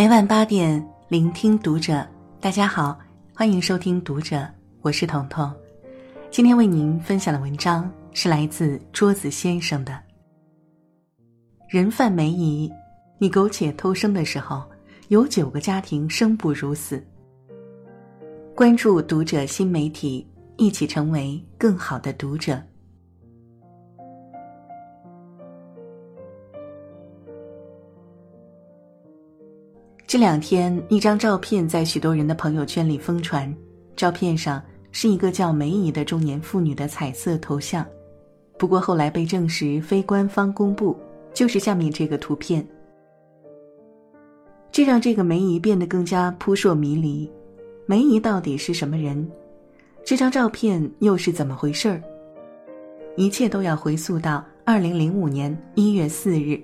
每晚八点，聆听读者。大家好，欢迎收听读者，我是彤彤。今天为您分享的文章是来自桌子先生的。人贩梅姨，你苟且偷生的时候，有九个家庭生不如死。关注读者新媒体，一起成为更好的读者。这两天，一张照片在许多人的朋友圈里疯传。照片上是一个叫梅姨的中年妇女的彩色头像，不过后来被证实非官方公布，就是下面这个图片。这让这个梅姨变得更加扑朔迷离。梅姨到底是什么人？这张照片又是怎么回事儿？一切都要回溯到二零零五年一月四日。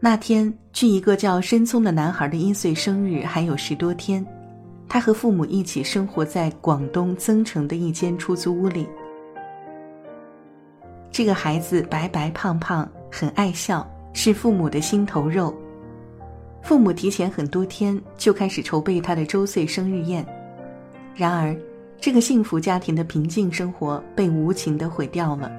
那天，距一个叫申聪的男孩的一岁生日还有十多天，他和父母一起生活在广东增城的一间出租屋里。这个孩子白白胖胖，很爱笑，是父母的心头肉。父母提前很多天就开始筹备他的周岁生日宴，然而，这个幸福家庭的平静生活被无情的毁掉了。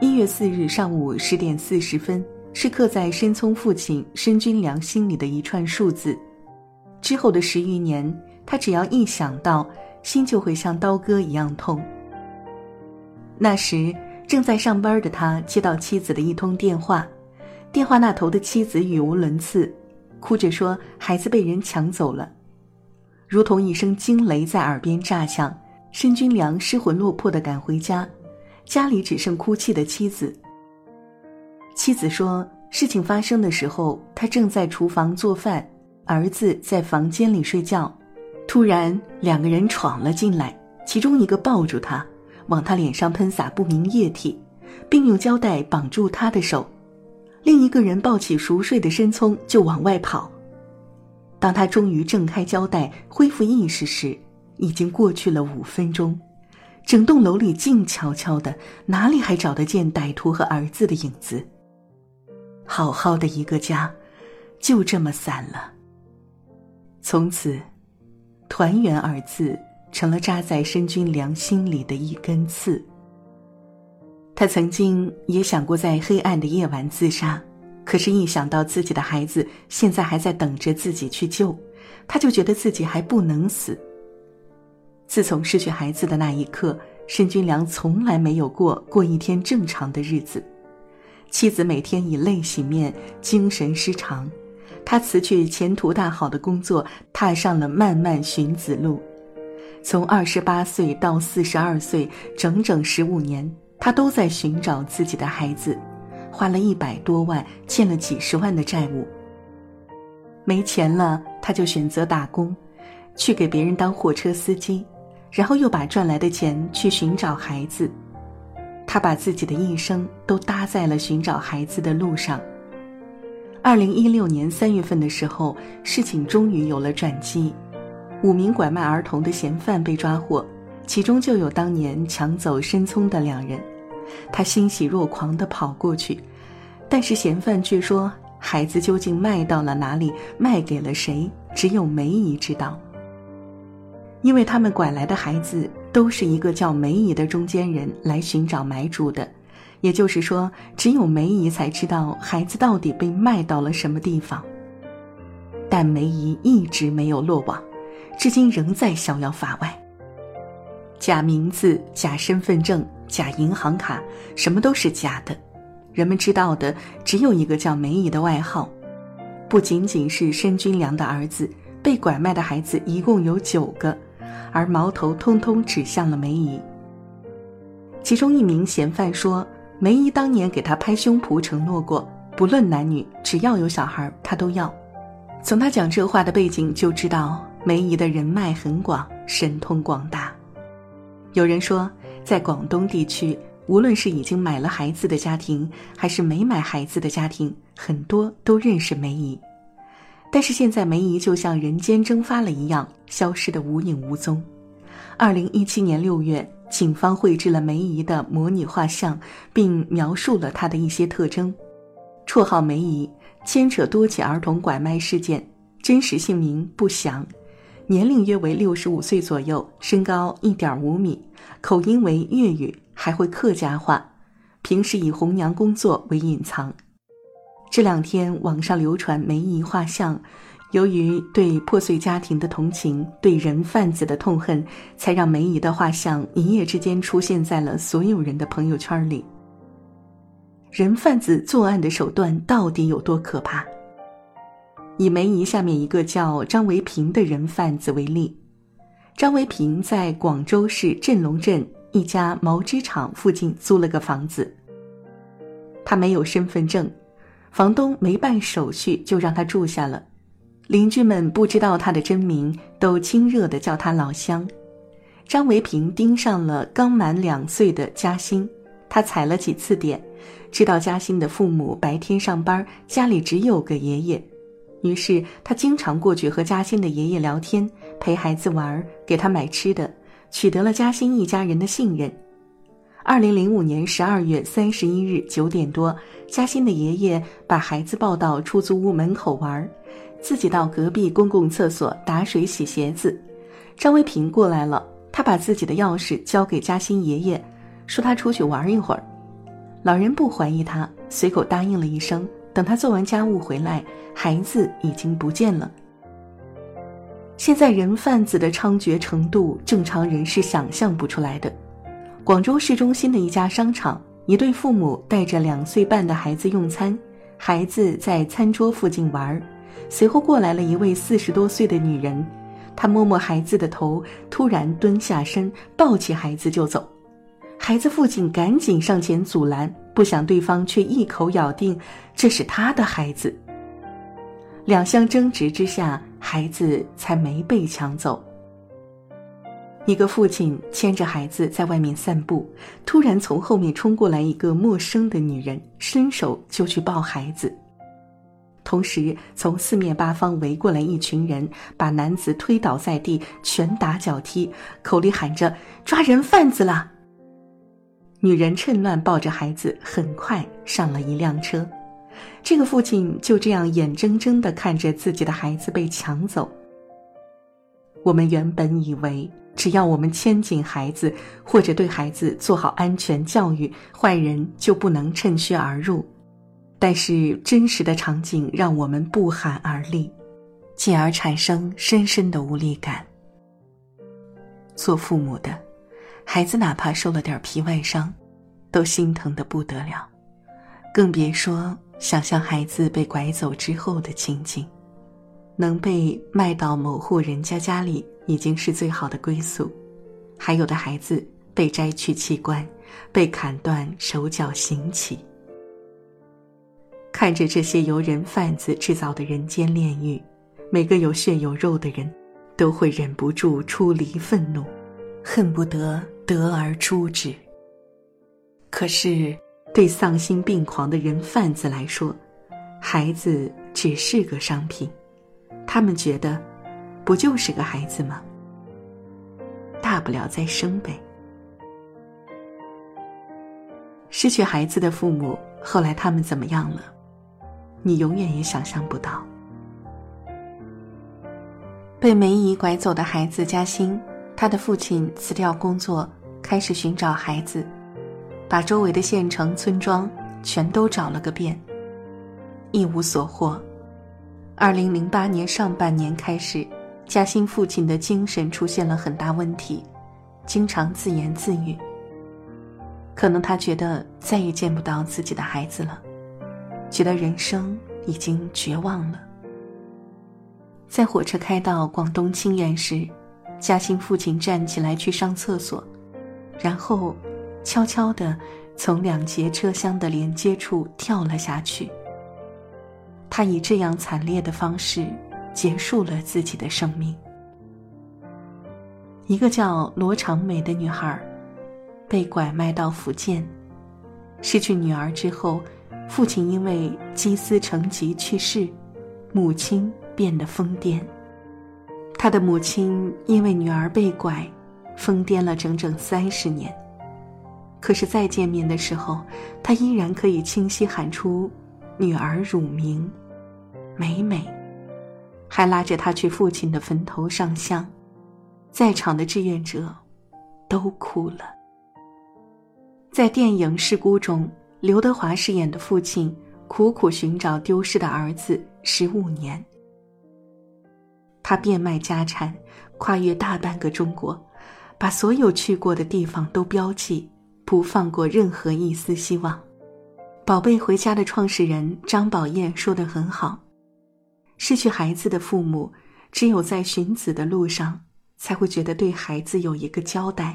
一月四日上午十点四十分。是刻在申聪父亲申军良心里的一串数字。之后的十余年，他只要一想到，心就会像刀割一样痛。那时正在上班的他接到妻子的一通电话，电话那头的妻子语无伦次，哭着说孩子被人抢走了，如同一声惊雷在耳边炸响。申军良失魂落魄地赶回家，家里只剩哭泣的妻子。妻子说：“事情发生的时候，他正在厨房做饭，儿子在房间里睡觉。突然，两个人闯了进来，其中一个抱住他，往他脸上喷洒不明液体，并用胶带绑住他的手；另一个人抱起熟睡的申聪就往外跑。当他终于挣开胶带，恢复意识时，已经过去了五分钟。整栋楼里静悄悄的，哪里还找得见歹徒和儿子的影子？”好好的一个家，就这么散了。从此，“团圆”二字成了扎在申军良心里的一根刺。他曾经也想过在黑暗的夜晚自杀，可是，一想到自己的孩子现在还在等着自己去救，他就觉得自己还不能死。自从失去孩子的那一刻，申军良从来没有过过一天正常的日子。妻子每天以泪洗面，精神失常。他辞去前途大好的工作，踏上了漫漫寻子路。从二十八岁到四十二岁，整整十五年，他都在寻找自己的孩子，花了一百多万，欠了几十万的债务。没钱了，他就选择打工，去给别人当货车司机，然后又把赚来的钱去寻找孩子。他把自己的一生都搭在了寻找孩子的路上。二零一六年三月份的时候，事情终于有了转机，五名拐卖儿童的嫌犯被抓获，其中就有当年抢走申聪的两人。他欣喜若狂地跑过去，但是嫌犯却说，孩子究竟卖到了哪里，卖给了谁，只有梅姨知道。因为他们拐来的孩子。都是一个叫梅姨的中间人来寻找买主的，也就是说，只有梅姨才知道孩子到底被卖到了什么地方。但梅姨一直没有落网，至今仍在逍遥法外。假名字、假身份证、假银行卡，什么都是假的。人们知道的只有一个叫梅姨的外号。不仅仅是申军良的儿子，被拐卖的孩子一共有九个。而矛头通通指向了梅姨。其中一名嫌犯说：“梅姨当年给他拍胸脯承诺过，不论男女，只要有小孩，他都要。”从他讲这话的背景就知道，梅姨的人脉很广，神通广大。有人说，在广东地区，无论是已经买了孩子的家庭，还是没买孩子的家庭，很多都认识梅姨。但是现在梅姨就像人间蒸发了一样，消失的无影无踪。二零一七年六月，警方绘制了梅姨的模拟画像，并描述了她的一些特征：绰号梅姨，牵扯多起儿童拐卖事件，真实姓名不详，年龄约为六十五岁左右，身高一点五米，口音为粤语，还会客家话，平时以红娘工作为隐藏。这两天网上流传梅姨画像，由于对破碎家庭的同情，对人贩子的痛恨，才让梅姨的画像一夜之间出现在了所有人的朋友圈里。人贩子作案的手段到底有多可怕？以梅姨下面一个叫张维平的人贩子为例，张维平在广州市镇龙镇一家毛织厂附近租了个房子。他没有身份证，房东没办手续就让他住下了。邻居们不知道他的真名，都亲热的叫他老乡。张维平盯上了刚满两岁的嘉欣，他踩了几次点。知道嘉欣的父母白天上班，家里只有个爷爷，于是他经常过去和嘉欣的爷爷聊天，陪孩子玩，给他买吃的，取得了嘉欣一家人的信任。二零零五年十二月三十一日九点多，嘉欣的爷爷把孩子抱到出租屋门口玩，自己到隔壁公共厕所打水洗鞋子。张维平过来了，他把自己的钥匙交给嘉欣爷爷，说他出去玩一会儿。老人不怀疑他，随口答应了一声。等他做完家务回来，孩子已经不见了。现在人贩子的猖獗程度，正常人是想象不出来的。广州市中心的一家商场，一对父母带着两岁半的孩子用餐，孩子在餐桌附近玩，随后过来了一位四十多岁的女人，她摸摸孩子的头，突然蹲下身，抱起孩子就走。孩子父亲赶紧上前阻拦，不想对方却一口咬定这是他的孩子。两相争执之下，孩子才没被抢走。一个父亲牵着孩子在外面散步，突然从后面冲过来一个陌生的女人，伸手就去抱孩子，同时从四面八方围过来一群人，把男子推倒在地，拳打脚踢，口里喊着“抓人贩子了”。女人趁乱抱着孩子，很快上了一辆车。这个父亲就这样眼睁睁地看着自己的孩子被抢走。我们原本以为，只要我们牵紧孩子，或者对孩子做好安全教育，坏人就不能趁虚而入。但是真实的场景让我们不寒而栗，进而产生深深的无力感。做父母的。孩子哪怕受了点皮外伤，都心疼的不得了，更别说想象孩子被拐走之后的情景。能被卖到某户人家家里已经是最好的归宿，还有的孩子被摘去器官，被砍断手脚行乞。看着这些由人贩子制造的人间炼狱，每个有血有肉的人，都会忍不住出离愤怒，恨不得。得而诛之。可是，对丧心病狂的人贩子来说，孩子只是个商品。他们觉得，不就是个孩子吗？大不了再生呗。失去孩子的父母，后来他们怎么样了？你永远也想象不到。被梅姨拐走的孩子嘉欣，他的父亲辞掉工作。开始寻找孩子，把周围的县城村庄全都找了个遍，一无所获。二零零八年上半年开始，嘉兴父亲的精神出现了很大问题，经常自言自语。可能他觉得再也见不到自己的孩子了，觉得人生已经绝望了。在火车开到广东清远时，嘉兴父亲站起来去上厕所。然后，悄悄地从两节车厢的连接处跳了下去。他以这样惨烈的方式结束了自己的生命。一个叫罗长美的女孩，被拐卖到福建，失去女儿之后，父亲因为积思成疾去世，母亲变得疯癫。他的母亲因为女儿被拐。疯癫了整整三十年，可是再见面的时候，他依然可以清晰喊出“女儿乳名”。美美，还拉着他去父亲的坟头上香，在场的志愿者都哭了。在电影《失孤》中，刘德华饰演的父亲苦苦寻找丢失的儿子十五年，他变卖家产，跨越大半个中国，把所有去过的地方都标记，不放过任何一丝希望。宝贝回家的创始人张宝燕说的很好：“失去孩子的父母，只有在寻子的路上，才会觉得对孩子有一个交代，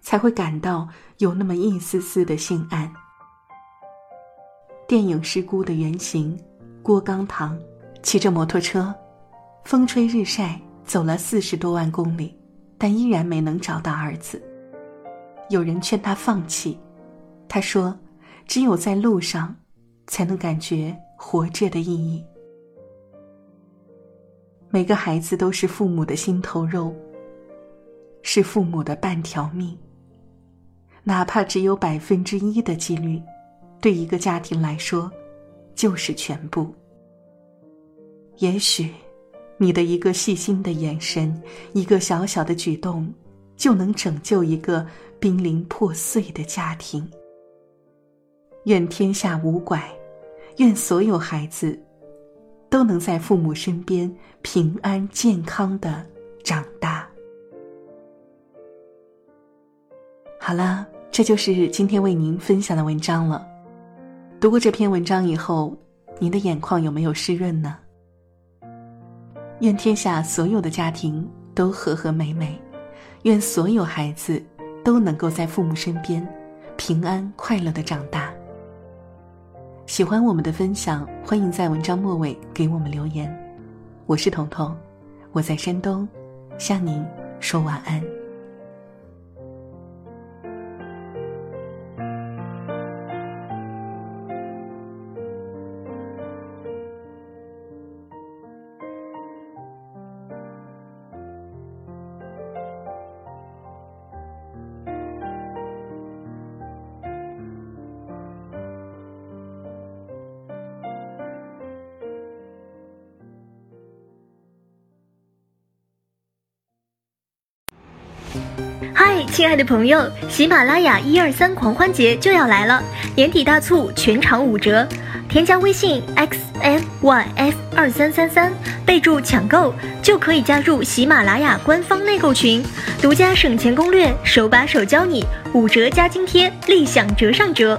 才会感到有那么一丝丝的心安。”电影《失孤》的原型郭刚堂，骑着摩托车，风吹日晒走了四十多万公里，但依然没能找到儿子。有人劝他放弃，他说。只有在路上，才能感觉活着的意义。每个孩子都是父母的心头肉，是父母的半条命。哪怕只有百分之一的几率，对一个家庭来说，就是全部。也许，你的一个细心的眼神，一个小小的举动，就能拯救一个濒临破碎的家庭。愿天下无拐，愿所有孩子都能在父母身边平安健康的长大。好了，这就是今天为您分享的文章了。读过这篇文章以后，您的眼眶有没有湿润呢？愿天下所有的家庭都和和美美，愿所有孩子都能够在父母身边平安快乐的长大。喜欢我们的分享，欢迎在文章末尾给我们留言。我是彤彤，我在山东，向您说晚安。亲爱的朋友，喜马拉雅一二三狂欢节就要来了，年底大促，全场五折，添加微信 x m y f 二三三三，备注抢购就可以加入喜马拉雅官方内购群，独家省钱攻略，手把手教你，五折加津贴，立享折上折。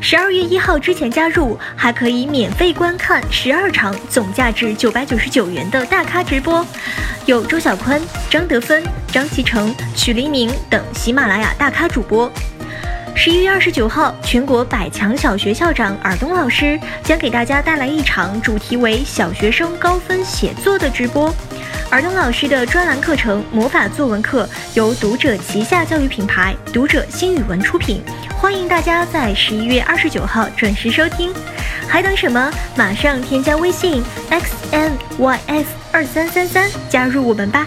十二月一号之前加入，还可以免费观看十二场总价值九百九十九元的大咖直播。有周小宽、张德芬、张其成、曲黎明等喜马拉雅大咖主播。十一月二十九号，全国百强小学校长尔东老师将给大家带来一场主题为“小学生高分写作”的直播。尔东老师的专栏课程《魔法作文课》由读者旗下教育品牌读者新语文出品，欢迎大家在十一月二十九号准时收听。还等什么？马上添加微信 x n y f 二三三三，加入我们吧。